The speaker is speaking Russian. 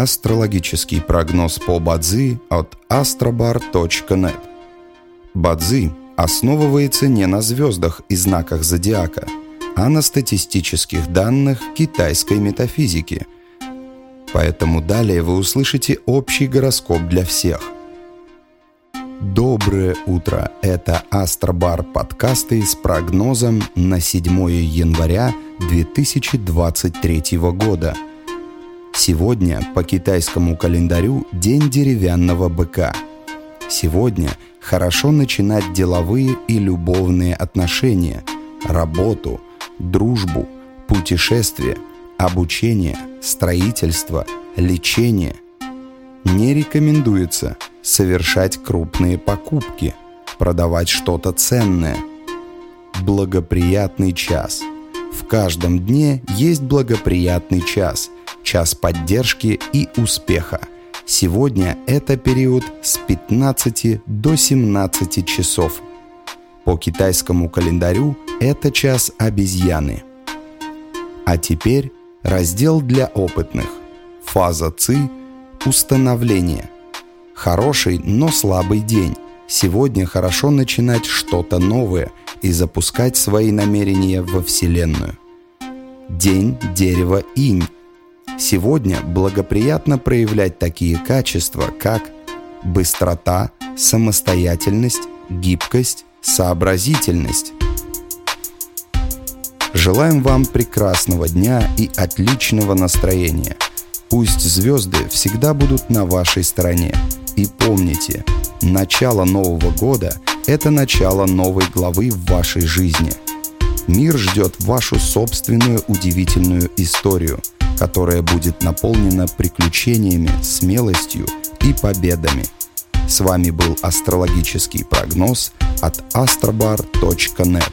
Астрологический прогноз по Бадзи от astrobar.net Бадзи основывается не на звездах и знаках зодиака, а на статистических данных китайской метафизики. Поэтому далее вы услышите общий гороскоп для всех. Доброе утро! Это Астробар подкасты с прогнозом на 7 января 2023 года. Сегодня по китайскому календарю день деревянного быка. Сегодня хорошо начинать деловые и любовные отношения, работу, дружбу, путешествия, обучение, строительство, лечение. Не рекомендуется совершать крупные покупки, продавать что-то ценное. Благоприятный час. В каждом дне есть благоприятный час, час поддержки и успеха. Сегодня это период с 15 до 17 часов. По китайскому календарю это час обезьяны. А теперь раздел для опытных. Фаза ЦИ – установление. Хороший, но слабый день. Сегодня хорошо начинать что-то новое и запускать свои намерения во Вселенную. День дерева инь. Сегодня благоприятно проявлять такие качества, как быстрота, самостоятельность, гибкость, сообразительность. Желаем вам прекрасного дня и отличного настроения. Пусть звезды всегда будут на вашей стороне. И помните, начало Нового года – это начало новой главы в вашей жизни. Мир ждет вашу собственную удивительную историю, которая будет наполнена приключениями, смелостью и победами. С вами был астрологический прогноз от astrobar.net.